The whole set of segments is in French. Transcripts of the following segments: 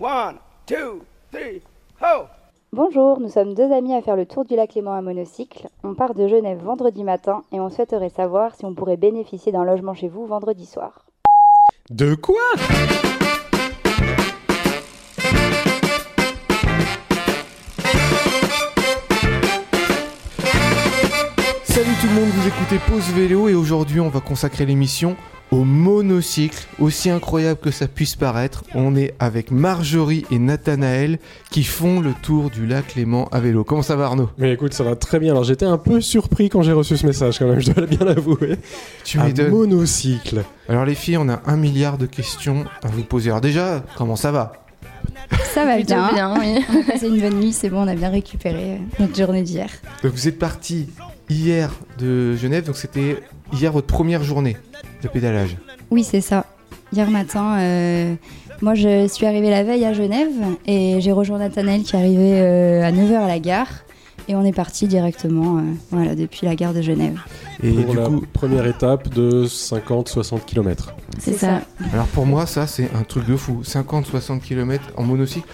One, two, three, ho! Bonjour, nous sommes deux amis à faire le tour du lac Léman à monocycle. On part de Genève vendredi matin et on souhaiterait savoir si on pourrait bénéficier d'un logement chez vous vendredi soir. De quoi? Salut tout le monde, vous écoutez Pause Vélo et aujourd'hui on va consacrer l'émission au monocycle. Aussi incroyable que ça puisse paraître, on est avec Marjorie et Nathanaël qui font le tour du lac Léman à vélo. Comment ça va Arnaud? Mais écoute, ça va très bien. Alors j'étais un peu surpris quand j'ai reçu ce message quand même, je dois bien l'avouer. Tu Un m'étonnes. monocycle. Alors les filles, on a un milliard de questions à vous poser. Alors déjà, comment ça va? Ça va bien. bien, oui. On a passé une bonne nuit, c'est bon, on a bien récupéré notre journée d'hier. Donc vous êtes parti hier de Genève, donc c'était hier votre première journée de pédalage. Oui, c'est ça. Hier matin, euh, moi je suis arrivée la veille à Genève et j'ai rejoint Nathanaël qui est arrivé euh, à 9h à la gare. Et on est parti directement euh, voilà, depuis la gare de Genève. Et pour du la coup, première étape de 50-60 km. C'est ça. alors pour moi, ça c'est un truc de fou. 50-60 km en monocycle.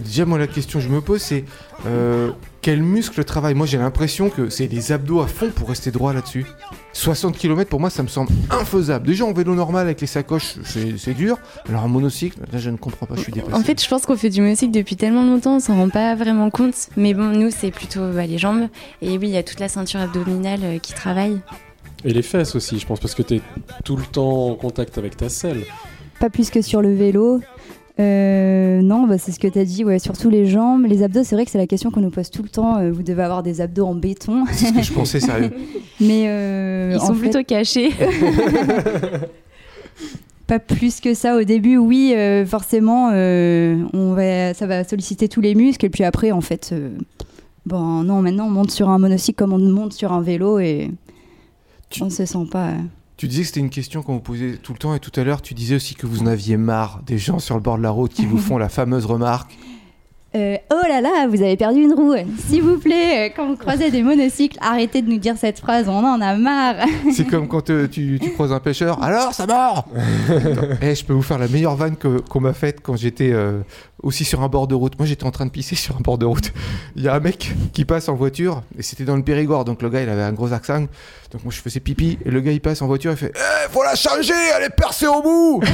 Déjà, moi la question que je me pose, c'est euh, quel muscle travaille? Moi j'ai l'impression que c'est les abdos à fond pour rester droit là-dessus. 60 km pour moi ça me semble infaisable. Déjà en vélo normal avec les sacoches, c'est dur. Alors en monocycle, là je ne comprends pas, je suis dépassé. En fait, je pense qu'on fait du monocycle depuis tellement longtemps, on s'en rend pas vraiment compte. Mais bon, nous, c'est plutôt bah, les jambes. Et oui, il y a toute la ceinture abdominale euh, qui travaille. Et les fesses aussi, je pense, parce que tu es tout le temps en contact avec ta selle. Pas plus que sur le vélo. Euh, non, bah, c'est ce que tu as dit, ouais, surtout les jambes. Les abdos, c'est vrai que c'est la question qu'on nous pose tout le temps. euh, vous devez avoir des abdos en béton. C'est ce que je pensais sérieux. Mais euh, Ils sont fait, plutôt cachés. pas plus que ça au début. Oui, euh, forcément, euh, on va, ça va solliciter tous les muscles. Et puis après, en fait, euh, bon, non, maintenant on monte sur un monocycle comme on monte sur un vélo et Tu- on se sent pas. Tu disais que c'était une question qu'on vous posait tout le temps et tout à l'heure tu disais aussi que vous en aviez marre des gens sur le bord de la route qui vous font la fameuse remarque. Euh, oh là là, vous avez perdu une roue. S'il vous plaît, euh, quand vous croisez des monocycles, arrêtez de nous dire cette phrase, on en a marre. C'est comme quand euh, tu, tu croises un pêcheur. Alors, ça mord Eh, je peux vous faire la meilleure vanne qu'on m'a faite quand j'étais euh, aussi sur un bord de route. Moi, j'étais en train de pisser sur un bord de route. Il y a un mec qui passe en voiture et c'était dans le Périgord. Donc le gars, il avait un gros accent. Donc moi, je faisais pipi et le gars, il passe en voiture. Il fait Eh, faut la changer, elle est percée au bout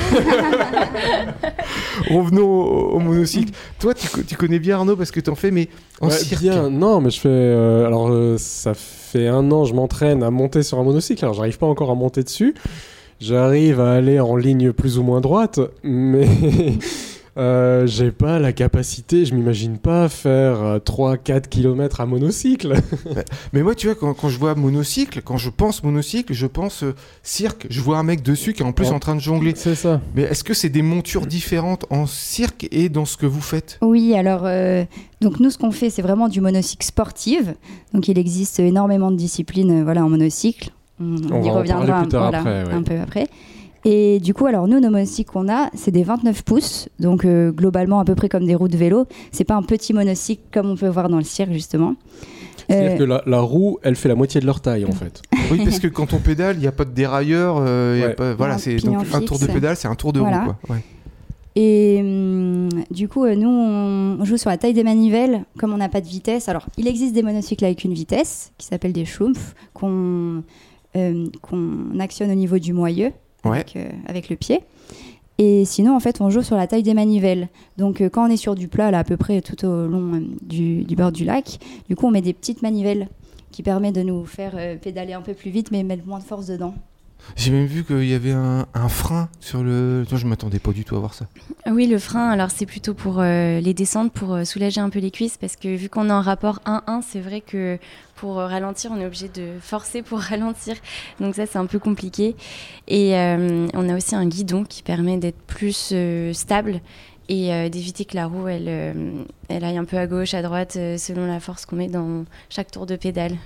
Revenons au, au monocycle. Toi, tu connais bien Arnaud parce que t'en fais, mais en Ouais, cirque. bien, non, mais je fais. euh, alors, euh, ça fait un an, je m'entraîne à monter sur un monocycle. Alors, j'arrive pas encore à monter dessus. J'arrive à aller en ligne plus ou moins droite, mais euh, j'ai pas la capacité. Je m'imagine pas faire 3-4 km à monocycle. Mais moi, tu vois, quand, quand je vois monocycle, quand je pense monocycle, je pense euh, cirque. Je vois un mec dessus qui est en plus Ouais. en train de jongler. C'est ça. Mais est-ce que c'est des montures différentes en cirque et dans ce que vous faites? Oui, alors, euh, donc nous, ce qu'on fait, c'est vraiment du monocycle sportif. Donc il existe énormément de disciplines euh, voilà, en monocycle. On, On y va en reviendra parler un, plus tard voilà, après, ouais. un peu après. Et du coup, alors nous, nos monocycles qu'on a, c'est des 29 pouces, donc euh, globalement à peu près comme des roues de vélo. C'est pas un petit monocycle comme on peut voir dans le cirque, justement. C'est-à-dire Euh, que la, la roue, elle fait la moitié de leur taille en fait. Oui, parce que quand on pédale, il n'y a pas de dérailleur. euh, il y a Ouais. pas- voilà, c'est un tour de pédale, c'est un tour de Voilà. roue. Quoi. Ouais. Et hum, du coup, euh, nous, on joue sur la taille des manivelles, comme on n'a pas de vitesse. Alors, il existe des monocycles avec une vitesse, qui s'appelle des schtroumpfs, qu'on euh, qu'on actionne au niveau du moyeu, Euh, avec le pied. Et sinon, en fait, on joue sur la taille des manivelles. Donc, euh, quand on est sur du plat, là, à peu près tout au long euh, du, du bord du lac, du coup, on met des petites manivelles qui permettent de nous faire pédaler un peu plus vite, mais mettre moins de force dedans. J'ai même vu qu'il y avait un, frein sur le. Toi, je m'attendais pas du tout à voir ça. Ah Oui, le frein, alors c'est plutôt pour euh, les descentes, pour euh, soulager un peu les cuisses, parce que vu qu'on est en rapport 1-1, c'est vrai que pour euh, ralentir, on est obligé de forcer pour ralentir. Donc ça, c'est un peu compliqué. Et on a aussi un guidon qui permet d'être plus stable et d'éviter que la roue, elle, aille un peu à gauche, à droite, selon la force qu'on met dans chaque tour de pédale.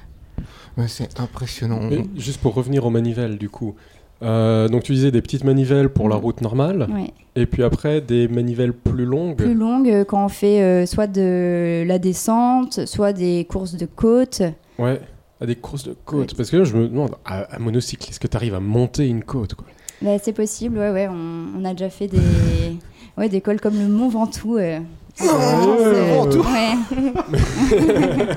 C'est impressionnant. Mais juste pour revenir aux manivelles, du coup. Euh, donc tu disais des petites manivelles pour la route normale, Ouais. et puis après des manivelles plus longues. plus longue euh, quand on fait euh, soit de la descente, soit des courses de côte. Ouais, à des courses de côte. Parce que là, je me demande, à, à monocycle, est-ce que tu arrives à monter une côte quoi? Bah, c'est possible, ouais, ouais. On, on a déjà fait des. Ouais, des cols comme le Mont Ventoux. euh. Oh, Ventoux? Ouais.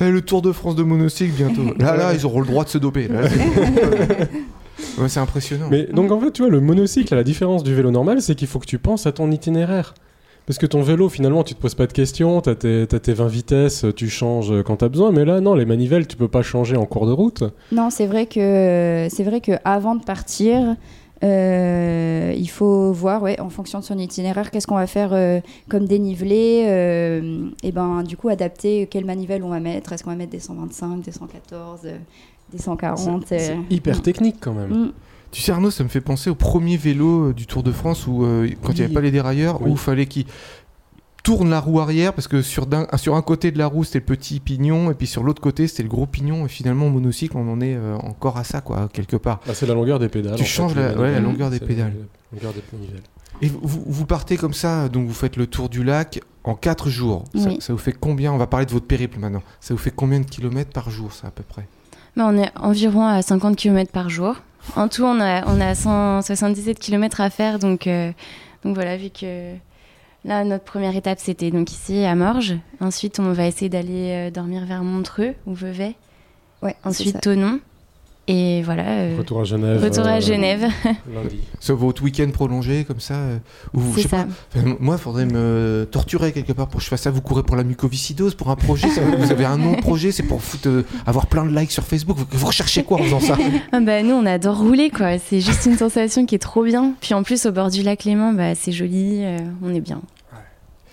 Eh, le Tour de France de monocycle bientôt. Là, là, ils auront le droit de se doper. Là, c'est- Ouais, c'est impressionnant. Mais donc en fait, tu vois, le monocycle, à la différence du vélo normal, c'est qu'il faut que tu penses à ton itinéraire. Parce que ton vélo, finalement, tu te poses pas de questions, t'as tes, t'as tes 20 vitesses, tu changes quand t'as besoin. Mais là, non, les manivelles, tu peux pas changer en cours de route. Non, c'est vrai que c'est vrai que avant de partir, euh, il faut voir, ouais, en fonction de son itinéraire, qu'est-ce qu'on va faire euh, comme dénivelé, euh, et ben du coup adapter quelle manivelle on va mettre. Est-ce qu'on va mettre des 125, des 114, euh, des 140 C'est euh, hyper technique quand même. mm. Tu sais, Arnaud, ça me fait penser au premier vélo du Tour de France où, euh, quand il n'y avait Oui. pas les dérailleurs, Oui. où il fallait qu'il tourne la roue arrière parce que sur, d'un- sur un côté de la roue c'était le petit pignon et puis sur l'autre côté c'était le gros pignon et finalement monocycle on en est euh, encore à ça quoi quelque part. Bah, c'est la longueur des pédales. Tu fait, changes la- ouais, la manivelles. longueur des pédales. La longueur des manivelles. Et vous, vous partez comme ça, donc vous faites le tour du lac en 4 jours. Ça vous fait combien On va parler de votre périple maintenant. Ça vous fait combien de kilomètres par jour ça à peu près? Bah, on est environ à 50 km par jour. En tout, on a, on a 177 km à faire. Donc, euh, donc voilà, vu que là, notre première étape, c'était donc ici à Morges. Ensuite, on va essayer d'aller euh, dormir vers Montreux ou Vevey. Ouais, Ensuite. Tonon. Et voilà. euh, Retour à Genève. retour à euh, Genève. Lundi. C'est votre week-end prolongé comme ça euh, je sais ça. pas, moi, il faudrait me torturer quelque part pour que je fasse ça. Vous courez pour la mucoviscidose, pour un projet. ça- vous avez un nom de projet, c'est pour foutre, euh, avoir plein de likes sur Facebook. Vous, vous recherchez quoi en faisant ça? Ah bah, nous, on adore rouler, quoi. C'est juste une sensation qui est trop bien. Puis en plus, au bord du lac Léman, bah, c'est joli. euh, on est bien.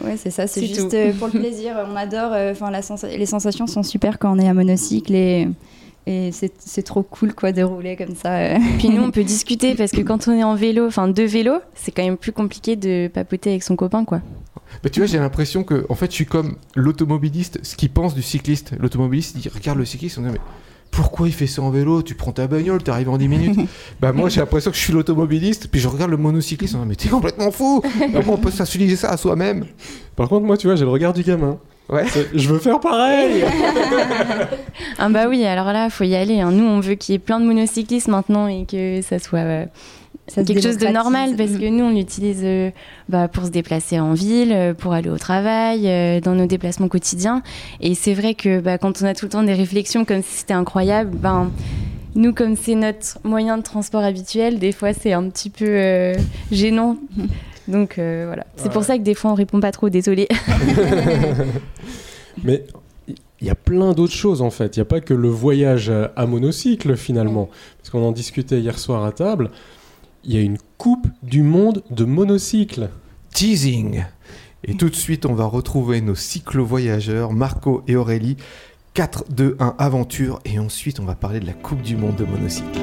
Ouais, c'est ça, c'est juste euh, pour le plaisir. On adore, euh, enfin les sensations sont super quand on est à monocycle et, et c'est c'est trop cool quoi de rouler comme ça. euh. Puis nous, on peut discuter parce que quand on est en vélo, enfin deux vélos, c'est quand même plus compliqué de papoter avec son copain, quoi. Bah, tu vois, j'ai l'impression que, en fait, je suis comme l'automobiliste, ce qu'il pense du cycliste. L'automobiliste, il regarde le cycliste, on dit, mais pourquoi il fait ça en vélo? Tu prends ta bagnole, t'arrives en 10 minutes. bah, moi, j'ai l'impression que je suis l'automobiliste, puis je regarde le monocycliste, mais t'es complètement fou Comment on peut s'affilier ça à soi-même? Par contre, moi, tu vois, j'ai le regard du gamin. Ouais. C'est- Je veux faire pareil Ah bah oui, alors là, faut y aller. hein. Nous, on veut qu'il y ait plein de monocyclistes maintenant et que ça soit euh, Ça quelque chose de normal parce que nous, on l'utilise euh, bah, pour se déplacer en ville, euh, pour aller au travail, euh, dans nos déplacements quotidiens. Et c'est vrai que bah, quand on a tout le temps des réflexions comme si c'était incroyable, ben nous, comme c'est notre moyen de transport habituel, des fois, c'est un petit peu euh, gênant. Donc euh, voilà, c'est pour ça que des fois, on répond pas trop. Désolé. Mais il y a plein d'autres choses en fait. Il n'y a pas que le voyage à- à monocycle finalement. Parce qu'on en discutait hier soir à table. Il y a une Coupe du Monde de monocycle. Teasing Et tout de suite, on va retrouver nos cyclo-voyageurs, Marco et Aurélie. 4, 2, 1, aventure. Et ensuite, on va parler de la Coupe du Monde de monocycle.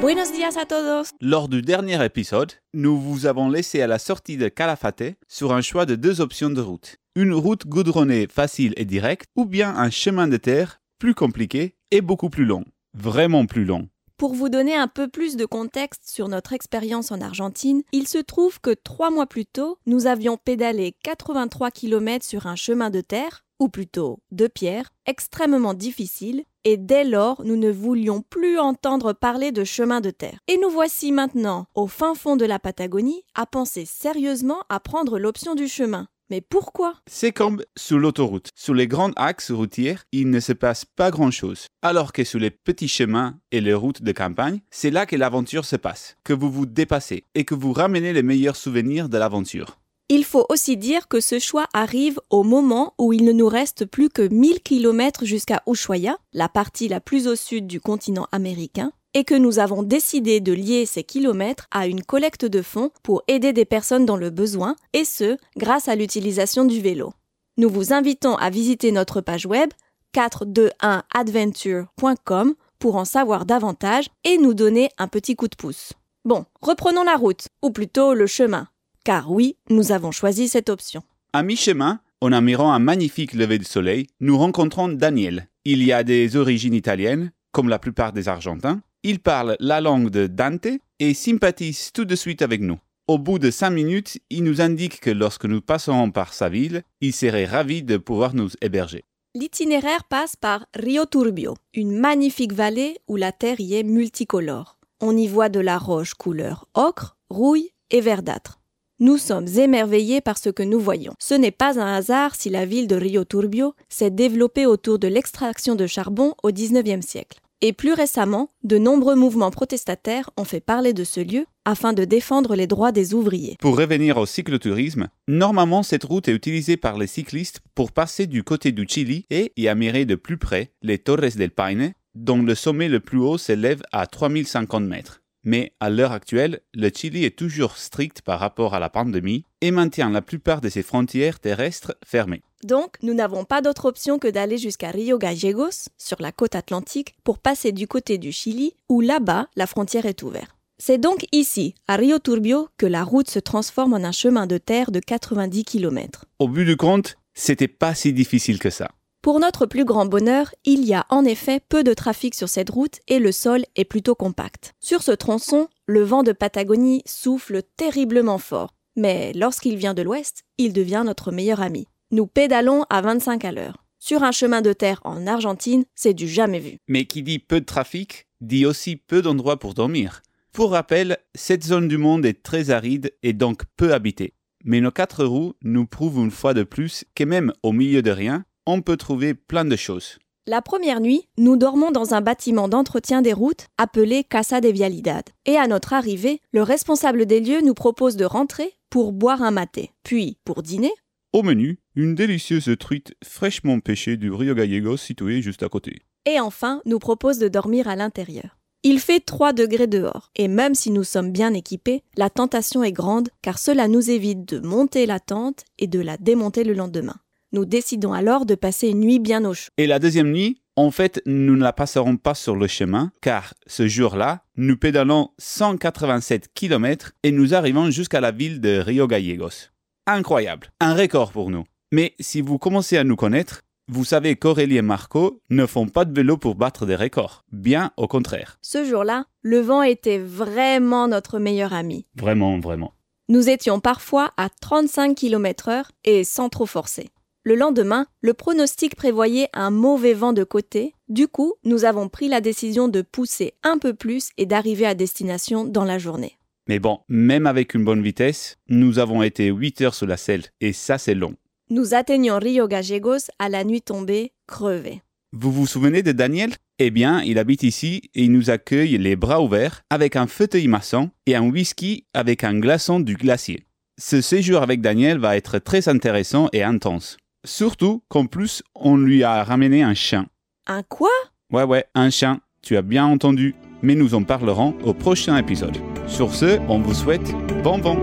Buenos días a todos. Lors du dernier épisode, nous vous avons laissé à la sortie de Calafate sur un choix de deux options de route. Une route goudronnée facile et directe ou bien un chemin de terre plus compliqué et beaucoup plus long. Vraiment plus long. Pour vous donner un peu plus de contexte sur notre expérience en Argentine, il se trouve que trois mois plus tôt, nous avions pédalé 83 km sur un chemin de terre, ou plutôt de pierre, extrêmement difficile, et dès lors, nous ne voulions plus entendre parler de chemin de terre. Et nous voici maintenant, au fin fond de la Patagonie, à penser sérieusement à prendre l'option du chemin. Mais pourquoi? C'est comme sur l'autoroute. Sur les grands axes routiers, il ne se passe pas grand-chose. Alors que sur les petits chemins et les routes de campagne, c'est là que l'aventure se passe, que vous vous dépassez et que vous ramenez les meilleurs souvenirs de l'aventure. Il faut aussi dire que ce choix arrive au moment où il ne nous reste plus que 1000 km jusqu'à Ushuaia, la partie la plus au sud du continent américain, et que nous avons décidé de lier ces kilomètres à une collecte de fonds pour aider des personnes dans le besoin, et ce, grâce à l'utilisation du vélo. Nous vous invitons à visiter notre page web 421adventure.com pour en savoir davantage et nous donner un petit coup de pouce. Bon, reprenons la route, ou plutôt le chemin. Car oui, nous avons choisi cette option. À mi-chemin, en admirant un magnifique lever de soleil, nous rencontrons Daniel. Il y a des origines italiennes, comme la plupart des Argentins. Il parle la langue de Dante et sympathise tout de suite avec nous. Au bout de cinq minutes, il nous indique que lorsque nous passerons par sa ville, il serait ravi de pouvoir nous héberger. L'itinéraire passe par Rio Turbio, une magnifique vallée où la terre y est multicolore. On y voit de la roche couleur ocre, rouille et verdâtre. Nous sommes émerveillés par ce que nous voyons. Ce n'est pas un hasard si la ville de Rio Turbio s'est développée autour de l'extraction de charbon au XIXe siècle. Et plus récemment, de nombreux mouvements protestataires ont fait parler de ce lieu afin de défendre les droits des ouvriers. Pour revenir au cyclotourisme, normalement cette route est utilisée par les cyclistes pour passer du côté du Chili et y admirer de plus près les Torres del Paine, dont le sommet le plus haut s'élève à 3050 mètres. Mais à l'heure actuelle, le Chili est toujours strict par rapport à la pandémie et maintient la plupart de ses frontières terrestres fermées. Donc, nous n'avons pas d'autre option que d'aller jusqu'à Rio Gallegos, sur la côte atlantique, pour passer du côté du Chili, où là-bas, la frontière est ouverte. C'est donc ici, à Rio Turbio, que la route se transforme en un chemin de terre de 90 km. Au bout du compte, c'était pas si difficile que ça. Pour notre plus grand bonheur, il y a en effet peu de trafic sur cette route et le sol est plutôt compact. Sur ce tronçon, le vent de Patagonie souffle terriblement fort. Mais lorsqu'il vient de l'ouest, il devient notre meilleur ami. Nous pédalons à 25 à l'heure. Sur un chemin de terre en Argentine, c'est du jamais vu. Mais qui dit peu de trafic, dit aussi peu d'endroits pour dormir. Pour rappel, cette zone du monde est très aride et donc peu habitée. Mais nos quatre roues nous prouvent une fois de plus que même au milieu de rien, on peut trouver plein de choses. La première nuit, nous dormons dans un bâtiment d'entretien des routes appelé Casa de Vialidad. Et à notre arrivée, le responsable des lieux nous propose de rentrer pour boire un maté. Puis, pour dîner, Au menu, une délicieuse truite fraîchement pêchée du Rio Gallegos situé juste à côté. et enfin nous propose de dormir à l'intérieur. Il fait 3 degrés dehors, et même si nous sommes bien équipés, la tentation est grande car cela nous évite de monter la tente et de la démonter le lendemain. Nous décidons alors de passer une nuit bien au chaud. Et la deuxième nuit, en fait, nous ne la passerons pas sur le chemin, car ce jour-là, nous pédalons 187 km et nous arrivons jusqu'à la ville de Rio Gallegos. Incroyable, un record pour nous. Mais si vous commencez à nous connaître, vous savez qu'Aurélie et Marco ne font pas de vélo pour battre des records. Bien au contraire. Ce jour-là, le vent était vraiment notre meilleur ami. Vraiment, vraiment. Nous étions parfois à 35 km/h et sans trop forcer. Le lendemain, le pronostic prévoyait un mauvais vent de côté. Du coup, nous avons pris la décision de pousser un peu plus et d'arriver à destination dans la journée. Mais bon, même avec une bonne vitesse, nous avons été 8 heures sous la selle, et ça c'est long. Nous atteignons Rio Gallegos à la nuit tombée, crevés. Vous vous souvenez de Daniel? Eh bien, il habite ici et il nous accueille les bras ouverts avec un fauteuil maçon et un whisky avec un glaçon du glacier. Ce séjour avec Daniel va être très intéressant et intense. Surtout qu'en plus, on lui a ramené un chien. Un quoi? Ouais, ouais, un chien, tu as bien entendu. Mais nous en parlerons au prochain épisode. Sur ce, on vous souhaite bon vent.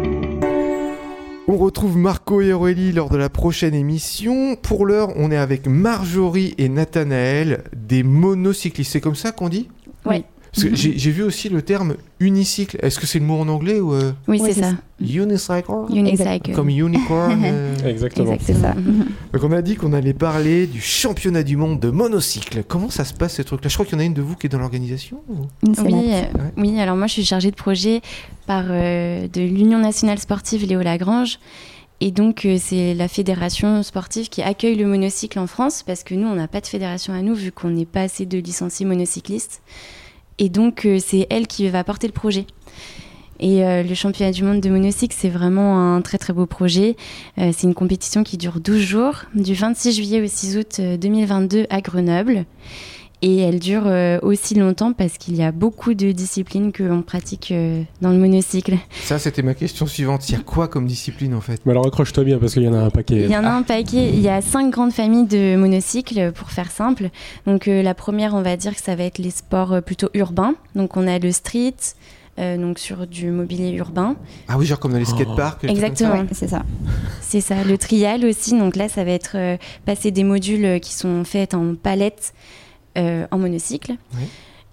On retrouve Marco et Aurélie lors de la prochaine émission. Pour l'heure, on est avec Marjorie et Nathanaël, des monocyclistes. C'est comme ça qu'on dit? Oui. Parce que j'ai vu aussi le terme unicycle. Est-ce que c'est le mot en anglais ou euh, Oui, c'est ça. unicycle? Unicycle. Comme unicorn euh. Exactement. Exact, c'est ça. Donc on a dit qu'on allait parler du championnat du monde de monocycle. Comment ça se passe ce truc-là? Je crois qu'il y en a une de vous qui est dans l'organisation. ou? Oui, euh, oui, alors moi je suis chargée de projet par euh, de l'Union nationale sportive Léo Lagrange. Et donc c'est la fédération sportive qui accueille le monocycle en France parce que nous on n'a pas de fédération à nous vu qu'on n'est pas assez de licenciés monocyclistes. Et donc euh, c'est elle qui va porter le projet. Et euh, le championnat du monde de monocycle, c'est vraiment un très très beau projet. Euh, c'est une compétition qui dure 12 jours, du 26 juillet au 6 août euh, 2022 à Grenoble. Et elle dure euh, aussi longtemps parce qu'il y a beaucoup de disciplines que l'on pratique euh, dans le monocycle. Ça, c'était ma question suivante. Il y a quoi comme discipline en fait? Mais alors accroche-toi bien parce qu'il y en a un paquet. Il y en a un paquet. Il y a cinq grandes familles de monocycles, pour faire simple. Donc euh, la première, on va dire que ça va être les sports euh, plutôt urbains. Donc on a le street, euh, donc sur du mobilier urbain. Ah oui, genre comme dans les skateparks. trucs comme ça Exactement. C'est ça. C'est ça. Le trial aussi. Donc là, ça va être euh, passer des modules qui sont faits en palettes euh, en monocycle. Oui.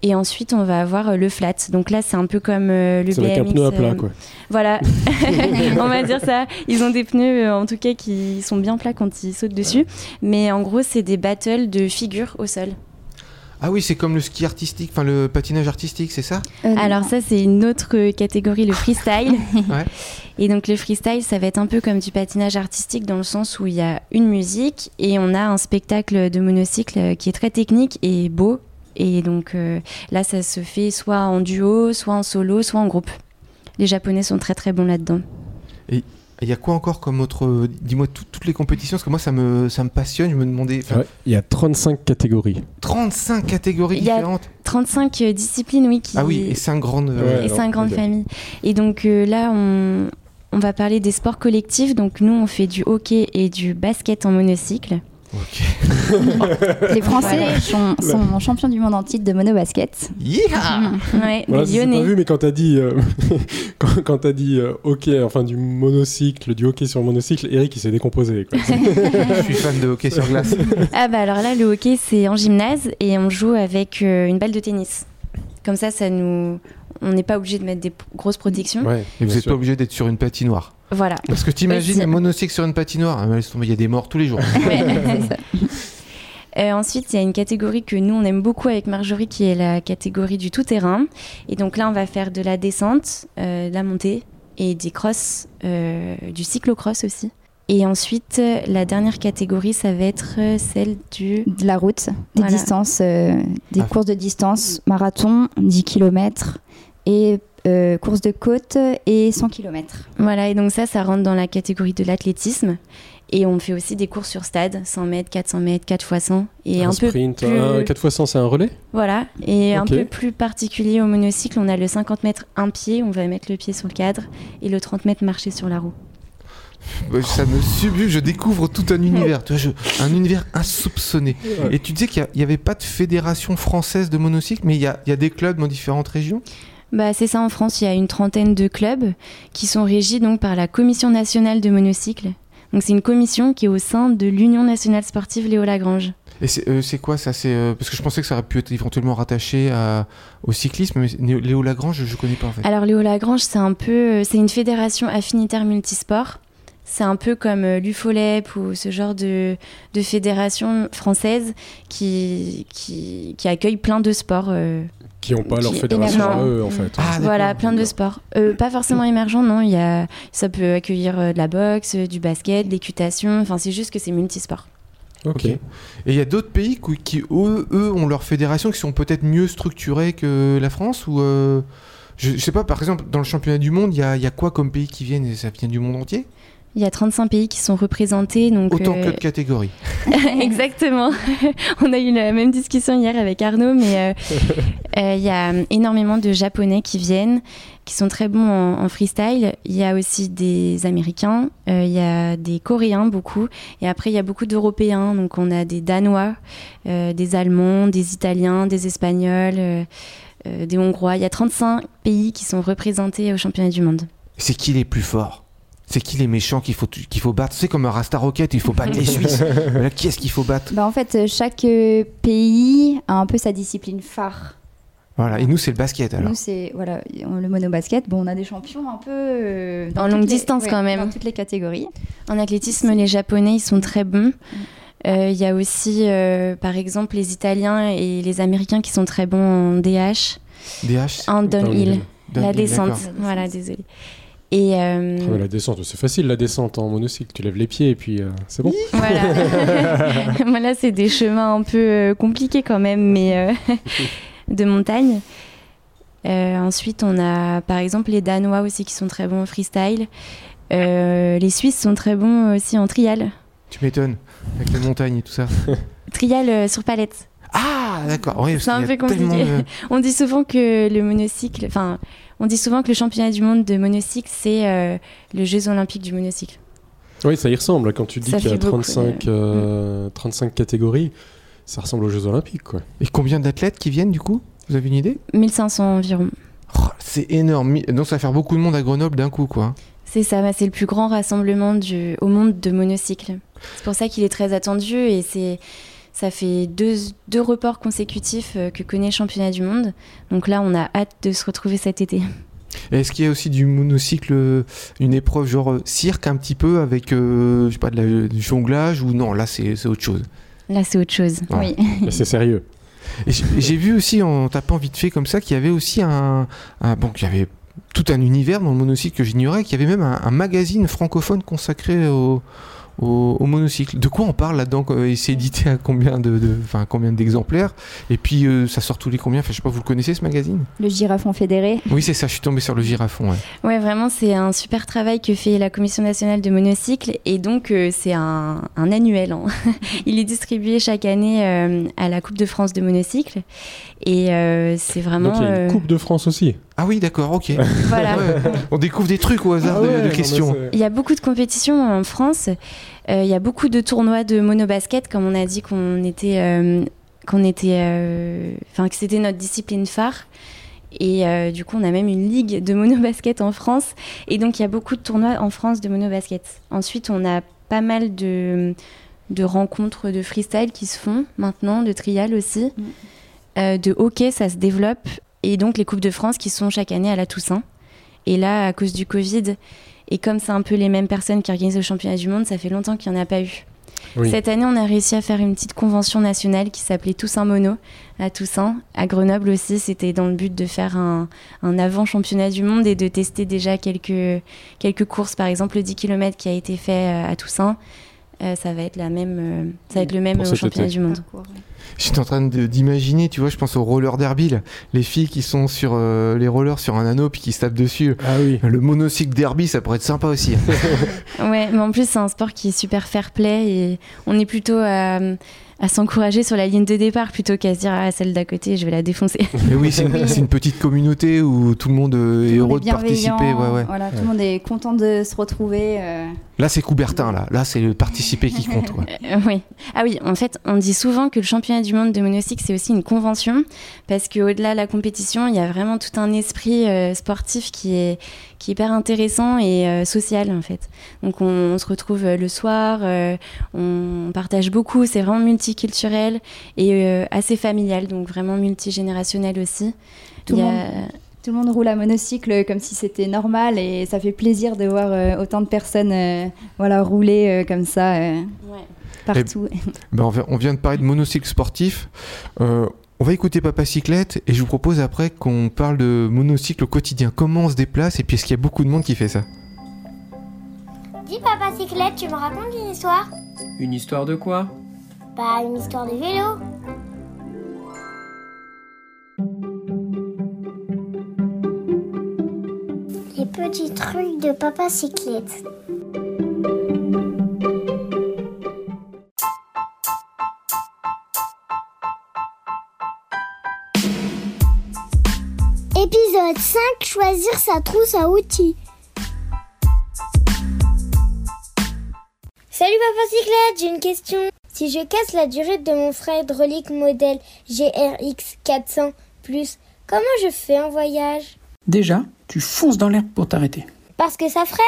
Et ensuite, on va avoir euh, le flat. Donc là, c'est un peu comme euh, le C'est avec un BMX. pneu à plat, euh, quoi. Voilà, on va dire ça. Ils ont des pneus, euh, en tout cas, qui sont bien plats quand ils sautent dessus. Mais en gros, c'est des battles de figures au sol. Ah oui, c'est comme le ski artistique, enfin le patinage artistique, c'est ça? Euh, Alors ça, c'est une autre euh, catégorie, le freestyle. Ouais. Et donc le freestyle, ça va être un peu comme du patinage artistique dans le sens où il y a une musique et on a un spectacle de monocycle euh, qui est très technique et beau Et donc euh, là, ça se fait soit en duo, soit en solo, soit en groupe. Les Japonais sont très très bons là-dedans. Il y a quoi encore comme autre. Dis-moi tout- toutes les compétitions, parce que moi ça me, ça me passionne. Je me demandais. Ouais, Il y a 35 catégories. 35 catégories y a- différentes. 35 euh, disciplines, oui. Qui... Ah oui, et 5 grandes. euh, Ouais. et cinq grandes familles. Et donc euh, là, on, on va parler des sports collectifs. Donc nous, on fait du hockey et du basket en monocycle. Les Français sont, sont champions du monde en titre de monobasket. Yeah Ouais, Voilà, ça, pas vu, mais quand t'as dit, euh, quand, quand t'as dit euh, hockey, enfin du monocycle, du hockey sur monocycle, Eric il s'est décomposé. Quoi. Je suis fan de hockey sur glace. Ah bah alors là, le hockey, c'est en gymnase et on joue avec euh, une balle de tennis. Comme ça, ça nous... On n'est pas obligé de mettre des grosses protections. ouais, Et vous n'êtes pas obligé d'être sur une patinoire. Voilà. Parce que t'imagines un monocycle sur une patinoire, tomber, il y a des morts tous les jours. Euh, ensuite, il y a une catégorie que nous, on aime beaucoup avec Marjorie, qui est la catégorie du tout-terrain. Et donc là, on va faire de la descente, euh, de la montée et des crosses, euh, du cyclocross aussi. Et ensuite, euh, la dernière catégorie, ça va être euh, celle du... De la route, des Voilà. distances, euh, des Ah. courses de distance, marathon, 10 km et euh, course de côte et 100 km. Voilà, et donc ça, ça rentre dans la catégorie de l'athlétisme. Et on fait aussi des courses sur stade, 100 mètres, 400 mètres, 4 x 100. Et un, peu sprint, plus... un 4 x 100 c'est un relais? Voilà, et un peu plus particulier au monocycle, on a le 50 mètres un pied, on va mettre le pied sur le cadre, et le 30 mètres marcher sur la roue. Ça me subjugue, je découvre tout un univers, tu vois, je- un univers insoupçonné. Et tu disais qu'il n'y avait pas de fédération française de monocycle, mais il y a, il y a des clubs dans différentes régions? Bah, c'est ça, en France, il y a une trentaine de clubs qui sont régis donc par la Commission nationale de monocycle. Donc c'est une commission qui est au sein de l'Union nationale sportive Léo Lagrange. Et c'est euh, quoi ça? C'est, euh, Parce que je pensais que ça aurait pu être éventuellement rattaché à- au cyclisme, mais Léo Lagrange, je ne connais pas en fait. Alors Léo Lagrange, c'est un peu, euh, c'est une fédération affinitaire multisport. C'est un peu comme l'UFOLEP ou ce genre de, de fédération française qui, qui, qui accueille plein de sports. euh, qui n'ont pas leur fédération à énormément. eux en fait. Ah, d'accord. Voilà, plein de sports. Euh, pas forcément émergents, non. Il y a, ça peut accueillir euh, de la boxe, euh, du basket, de l'équitation. Enfin, c'est juste que c'est multisport. Ok. Ok. Et il y a d'autres pays qui, qui, eux, eux, ont leur fédération qui sont peut-être mieux structurées que la France ou euh, je, je sais pas, par exemple, dans le championnat du monde, il y a, il y a quoi comme pays qui viennent et Ça vient du monde entier? Il y a 35 pays qui sont représentés. Donc, Autant euh, que de catégories. Exactement. On a eu la même discussion hier avec Arnaud, mais euh, euh, il y a énormément de Japonais qui viennent, qui sont très bons en, en freestyle. Il y a aussi des Américains, euh, il y a des Coréens beaucoup, et après il y a beaucoup d'Européens. Donc on a des Danois, euh, des Allemands, des Italiens, des Espagnols, euh, euh, des Hongrois. Il y a 35 pays qui sont représentés au championnat du monde. C'est qui les plus forts? C'est qui les méchants qu'il faut, qu'il faut battre? C'est comme un Rasta Rocket, il faut battre les Suisses. Mais là, qui est-ce qu'il faut battre? Bah, en fait, euh, chaque euh, pays a un peu sa discipline phare. Voilà, et nous, c'est le basket alors. Nous, c'est voilà, le monobasket. Bon, on a des champions un peu euh, En longue les- distance, ouais, quand même. Dans toutes les catégories. En athlétisme, les Japonais, ils sont très bons. Euh, Il y a aussi, euh, par exemple, les Italiens et les Américains qui sont très bons en DH, DH en downhill, la Downhill, descente. Voilà, désolé. Et euh, Ah, la descente, c'est facile la descente en monocycle. Tu lèves les pieds et puis euh, c'est bon. voilà. voilà, c'est des chemins un peu euh, compliqués quand même, mais euh, de montagne. Euh, ensuite, on a par exemple les Danois aussi qui sont très bons en freestyle. Euh, les Suisses sont très bons aussi en trial. Tu m'étonnes, avec les montagnes et tout ça. Trial euh, sur palette. Ah, d'accord. Oui, C'est un peu tellement compliqué. de- On dit souvent que le monocycle, enfin, on dit souvent que le championnat du monde de monocycle, c'est euh, le Jeux olympiques du monocycle. Oui, ça y ressemble. Quand tu dis qu'il y a fait beaucoup 35, de- euh, 35 catégories, ça ressemble aux Jeux Olympiques. Quoi. Et combien d'athlètes qui viennent du coup? Vous avez une idée? 1500 environ. Oh, C'est énorme. Donc ça va faire beaucoup de monde à Grenoble d'un coup, quoi. C'est ça, bah, c'est le plus grand rassemblement du, au monde de monocycle. C'est pour ça qu'il est très attendu et c'est, ça fait deux, deux reports consécutifs euh, que connaît le championnat du monde. Donc là, on a hâte de se retrouver cet été. Est-ce qu'il y a aussi du monocycle, euh, une épreuve genre euh, cirque un petit peu avec, euh, je sais pas, de la- du jonglage ou non Là, c'est c'est autre chose? Là, c'est autre chose. Ouais. Oui. Et c'est sérieux. J'ai j'ai vu aussi en tapant vite fait comme ça qu'il y avait aussi un, un- bon, qu'il y avait tout un univers dans le monocycle que j'ignorais, qu'il y avait même un, un magazine francophone consacré au, au, au monocycle. De quoi on parle là-dedans Et c'est édité à combien de, de- enfin, combien d'exemplaires? Et puis euh, ça sort tous les combien? Enfin, je sais pas, vous le connaissez ce magazine? Le girafon fédéré. Oui, c'est ça. Je suis tombé sur le girafon. Ouais. Ouais, vraiment, c'est un super travail que fait la Commission nationale de monocycle. Et donc, euh, c'est un, un annuel. hein. Il est distribué chaque année euh, à la Coupe de France de monocycle. Et euh, c'est vraiment. Donc il y a une euh, Coupe de France aussi? Ah oui, d'accord, ok. voilà. Ouais. On découvre des trucs au hasard Ah de- ouais, questions. Il y a beaucoup de compétitions en France. Euh, il y a beaucoup de tournois de monobasket, comme on a dit qu'on était, euh, qu'on était, euh, enfin que c'était notre discipline phare. Et euh, du coup, on a même une ligue de monobasket en France. Et donc, il y a beaucoup de tournois en France de monobasket. Ensuite, on a pas mal de, de rencontres de freestyle qui se font maintenant, de trial aussi. Mm. Euh, de hockey, ça se développe. Et donc, les Coupes de France qui sont chaque année à la Toussaint. Et là, à cause du Covid, et comme c'est un peu les mêmes personnes qui organisent le championnat du monde, ça fait longtemps qu'il n'y en a pas eu. Oui. Cette année, on a réussi à faire une petite convention nationale qui s'appelait Toussaint Mono à Toussaint. À Grenoble aussi, c'était dans le but de faire un, un avant-championnat du monde et de tester déjà quelques, quelques courses. Par exemple, le 10 km qui a été fait euh, à Toussaint, euh, ça va être la même, euh, ça va être le même Pour au championnat été. du monde. Parcours. J'étais en train de- d'imaginer, tu vois, je pense au roller derby, là. les filles qui sont sur euh, les rollers sur un anneau puis qui se tapent dessus. Ah oui. Le monocycle derby, ça pourrait être sympa aussi. hein. Ouais, mais en plus, c'est un sport qui est super fair play et on est plutôt à, à s'encourager sur la ligne de départ plutôt qu'à se dire, ah, celle d'à côté, je vais la défoncer. Mais oui, c'est une, petite communauté où tout le monde euh, Tout est le monde heureux de bienveillant, participer. Ouais, ouais. Voilà, tout le monde est content de se retrouver. euh, Là, c'est Coubertin, là. Là, c'est le participer qui compte. quoi. Euh, oui. Ah oui, en fait, on dit souvent que le championnat du monde de monocycle, c'est aussi une convention, parce qu'au-delà de la compétition, il y a vraiment tout un esprit euh, sportif qui est, qui est hyper intéressant et euh, social, en fait. Donc, on, on se retrouve euh, le soir, euh, on partage beaucoup, c'est vraiment multiculturel et assez familial, donc vraiment multigénérationnel aussi. Tout Il le y a- monde- Tout le monde roule à monocycle comme si c'était normal et ça fait plaisir de voir euh, autant de personnes euh, voilà, rouler euh, comme ça partout. Ben, on, vient, on vient de parler de monocycle sportif. Euh, on va écouter Papa Cyclette et je vous propose après qu'on parle de monocycle au quotidien. Comment on se déplace et puis est-ce qu'il y a beaucoup de monde qui fait ça? Dis papa cyclette, tu me racontes une histoire? Une histoire de quoi? Bah une histoire de vélo. Les petits trucs de papa cyclette. Choisir sa trousse à outils. Salut Papa Cyclette, j'ai une question. Si je casse la durite de mon frein hydraulique modèle GRX 400 comment je fais en voyage? Déjà, tu fonces dans l'herbe pour t'arrêter. Parce que ça freine?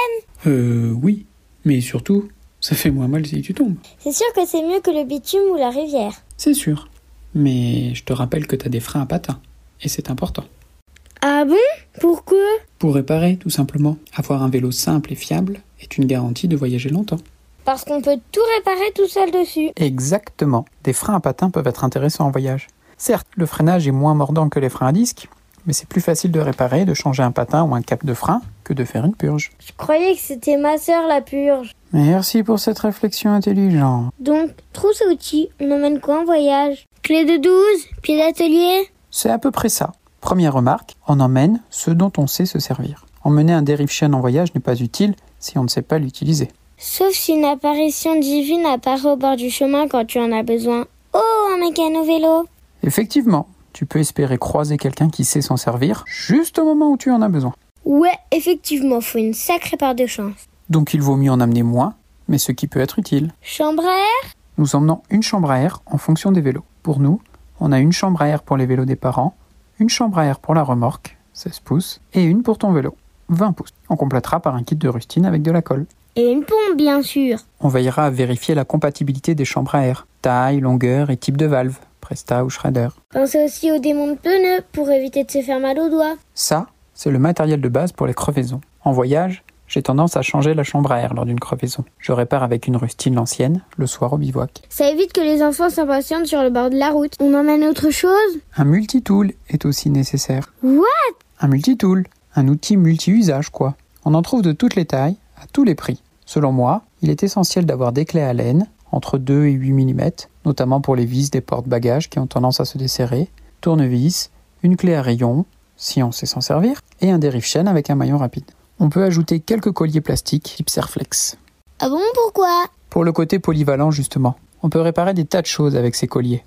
Euh, oui. Mais surtout, ça fait moins mal si tu tombes. C'est sûr que c'est mieux que le bitume ou la rivière. C'est sûr. Mais je te rappelle que t'as des freins à patins. Et c'est important. Ah bon? Pourquoi Pour réparer, tout simplement, avoir un vélo simple et fiable est une garantie de voyager longtemps. Parce qu'on peut tout réparer tout seul dessus. Exactement. Des freins à patins peuvent être intéressants en voyage. Certes, le freinage est moins mordant que les freins à disque, mais c'est plus facile de réparer, de changer un patin ou un cap de frein que de faire une purge. Je croyais que c'était ma sœur la purge. Merci pour cette réflexion intelligente. Donc, trousse à outils, on emmène quoi en voyage? Clé de 12 Pied d'atelier? C'est à peu près ça. Première remarque, on emmène ce dont on sait se servir. Emmener un dérive chaîne en voyage n'est pas utile si on ne sait pas l'utiliser. Sauf si une apparition divine apparaît au bord du chemin quand tu en as besoin. Oh, un mécano vélo Effectivement, tu peux espérer croiser quelqu'un qui sait s'en servir juste au moment où tu en as besoin. Ouais, effectivement, faut une sacrée part de chance. Donc il vaut mieux en amener moins, mais ce qui peut être utile. Chambre à air? Nous emmenons une chambre à air en fonction des vélos. Pour nous, on a une chambre à air pour les vélos des parents, une chambre à air pour la remorque, 16 pouces, et une pour ton vélo, 20 pouces. On complétera par un kit de rustine avec de la colle. Et une pompe, bien sûr. On veillera à vérifier la compatibilité des chambres à air, taille, longueur et type de valve, Presta ou Schrader. Pensez aussi au démon de pneus pour éviter de se faire mal aux doigts. Ça, c'est le matériel de base pour les crevaisons. En voyage, j'ai tendance à changer la chambre à air lors d'une crevaison. Je répare avec une rustine l'ancienne, le soir au bivouac. Ça évite que les enfants s'impatientent sur le bord de la route. On emmène autre chose? Un multitool est aussi nécessaire. What? Un multitool, un outil multi-usage quoi. On en trouve de toutes les tailles, à tous les prix. Selon moi, il est essentiel d'avoir des clés à laine, entre 2 et 8 mm, notamment pour les vis des porte-bagages qui ont tendance à se desserrer, tournevis, une clé à rayon, si on sait s'en servir, et un dérive-chaîne avec un maillon rapide. On peut ajouter quelques colliers plastiques type Serflex. Ah bon, pourquoi? Pour le côté polyvalent, justement, on peut réparer des tas de choses avec ces colliers.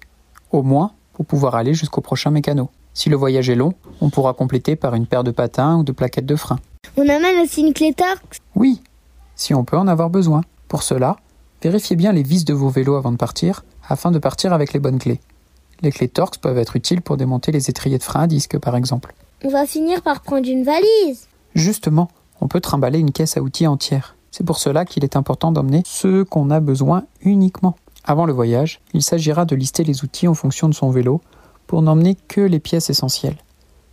Au moins, pour pouvoir aller jusqu'au prochain mécano. Si le voyage est long, on pourra compléter par une paire de patins ou de plaquettes de frein. On amène aussi une clé Torx Oui, si on peut en avoir besoin. Pour cela, vérifiez bien les vis de vos vélos avant de partir, afin de partir avec les bonnes clés. Les clés Torx peuvent être utiles pour démonter les étriers de frein à disque, par exemple. On va finir par prendre une valise. Justement, on peut trimballer une caisse à outils entière. C'est pour cela qu'il est important d'emmener ce qu'on a besoin uniquement. Avant le voyage, il s'agira de lister les outils en fonction de son vélo pour n'emmener que les pièces essentielles.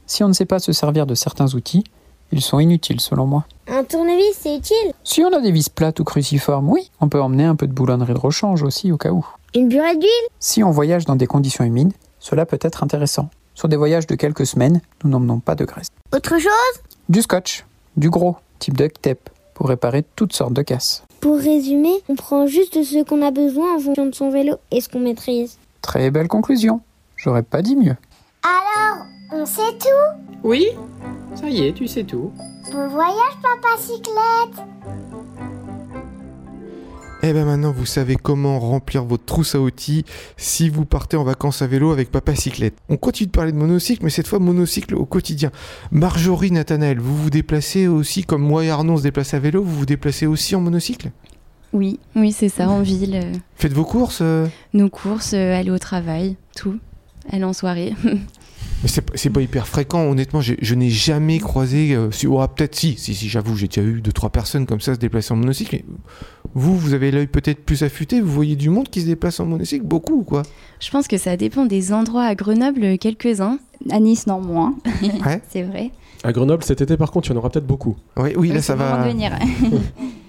Si on ne sait pas se servir de certains outils, ils sont inutiles selon moi. Un tournevis, c'est utile. Si on a des vis plates ou cruciformes, oui, on peut emmener un peu de boulonnerie de rechange aussi au cas où. Une burette d'huile Si on voyage dans des conditions humides, cela peut être intéressant. Sur des voyages de quelques semaines, nous n'emmenons pas de graisse. Autre chose? Du scotch, du gros, type duct tape, pour réparer toutes sortes de casses. Pour résumer, on prend juste ce qu'on a besoin en fonction de son vélo et ce qu'on maîtrise. Très belle conclusion. J'aurais pas dit mieux. Alors, on sait tout? Oui Ça y est, tu sais tout. Bon voyage, papa cyclette Eh ben maintenant, vous savez comment remplir votre trousse à outils si vous partez en vacances à vélo avec Papa Cyclette. On continue de parler de monocycle, mais cette fois monocycle au quotidien. Marjorie, Nathanaël, vous vous déplacez aussi, comme moi et Arnaud on se déplace à vélo, vous vous déplacez aussi en monocycle? Oui, oui, c'est ça, en ville. euh, Faites vos courses euh? Nos courses, euh, aller au travail, tout. Aller en soirée. Mais c'est pas hyper fréquent, honnêtement, je n'ai jamais croisé. euh, si, oh, peut-être si, si, si j'avoue, j'ai déjà eu deux trois personnes comme ça se déplacer en monocycle. Mais vous, vous avez l'œil peut-être plus affûté, vous voyez du monde qui se déplace en monocycle, beaucoup ou quoi Je pense que ça dépend des endroits à Grenoble, quelques-uns. À Nice, non, moins. Ouais. c'est vrai. À Grenoble cet été, par contre, il y en aura peut-être beaucoup. Oui, oui, là ça va. venir.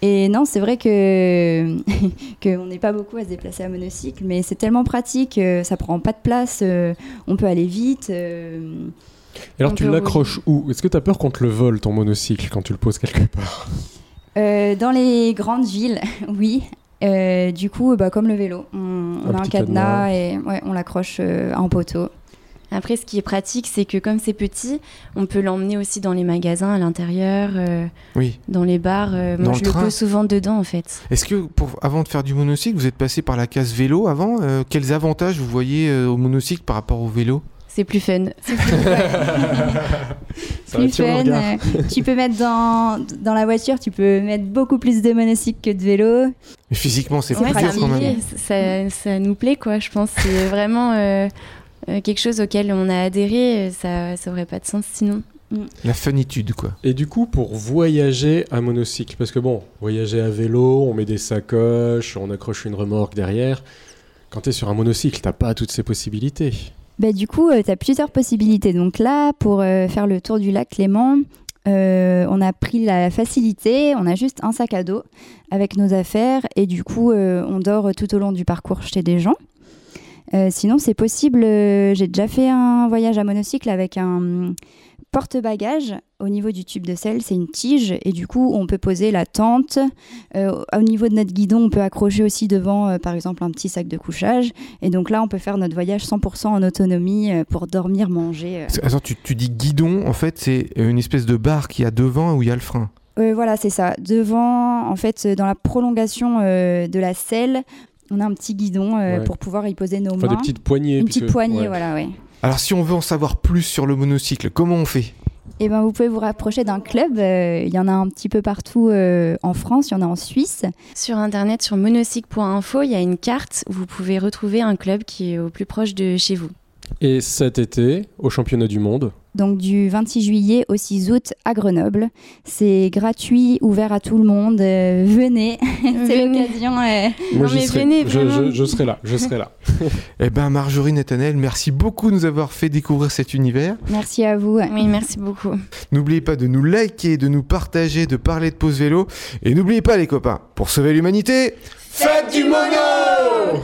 Et non, c'est vrai que qu'on n'est pas beaucoup à se déplacer à monocycle, mais c'est tellement pratique, euh, ça prend pas de place, euh, on peut aller vite. euh, Et alors, tu l'accroches où? Est-ce que tu as peur qu'on te le vole, ton monocycle, quand tu le poses quelque part? Euh, dans les grandes villes, oui. Euh, du coup, bah, comme le vélo, on, a un cadenas, cadenas. et ouais, on l'accroche euh, en poteau. Après, ce qui est pratique, c'est que comme c'est petit, on peut l'emmener aussi dans les magasins à l'intérieur, euh, Oui. dans les bars. euh, Dans moi, le je le pose souvent dedans, en fait. Est-ce que, pour, avant de faire du monocycle, vous êtes passé par la case vélo avant Euh, Quels avantages vous voyez euh, au monocycle par rapport au vélo? C'est plus fun. C'est plus, ouais, Ça plus fun. tu peux mettre dans, dans la voiture, tu peux mettre beaucoup plus de monocycle que de vélo. Mais physiquement, c'est Ouais, dur pratique. quand ça, même. ça, ça nous plaît, quoi. Je pense c'est vraiment euh, euh, quelque chose auquel on a adhéré. euh, Ça ça aurait pas de sens sinon. La funitude, quoi. Et du coup, pour voyager à monocycle, parce que bon, voyager à vélo, on met des sacoches, on accroche une remorque derrière. Quand tu es sur un monocycle, t'as pas toutes ces possibilités. Bah, du coup, tu as plusieurs possibilités. Donc là, pour euh, faire le tour du lac Clément, euh, on a pris la facilité, on a juste un sac à dos avec nos affaires et du coup, euh, on dort tout au long du parcours chez des gens. Euh, sinon, c'est possible, euh, j'ai déjà fait un voyage à monocycle avec un porte-bagages au niveau du tube de sel, c'est une tige et du coup, on peut poser la tente. Euh, au niveau de notre guidon, on peut accrocher aussi devant, euh, par exemple, un petit sac de couchage. Et donc là, on peut faire notre voyage 100% en autonomie euh, pour dormir, manger. Attends, tu, tu dis guidon, en fait, c'est une espèce de barre qui a devant où il y a le frein. Voilà, c'est ça. Devant, en fait, dans la prolongation de la selle, on a un petit guidon euh, Ouais. pour pouvoir y poser nos Enfin, mains. des petites poignées. Une puisque- petite poignée, ouais. voilà, ouais. Alors, si on veut en savoir plus sur le monocycle, comment on fait? Et ben, vous pouvez vous rapprocher d'un club. euh, Il y en a un petit peu partout euh, en France, il y en a en Suisse. Sur internet, sur monocycle.info, il y a une carte où vous pouvez retrouver un club qui est au plus proche de chez vous. Et cet été, au championnat du monde, Donc du 26 juillet au 6 août à Grenoble. C'est gratuit, ouvert à tout le monde. euh, venez, c'est l'occasion. euh. moi Non, mais serai. venez, je, vraiment. je- je serai là, je serai là. Eh ben, Marjorie Nathanaël, merci beaucoup de nous avoir fait découvrir cet univers. Merci à vous. Oui, merci beaucoup. N'oubliez pas de nous liker, de nous partager, de parler de pause vélo. Et n'oubliez pas, les copains, pour sauver l'humanité, faites du mono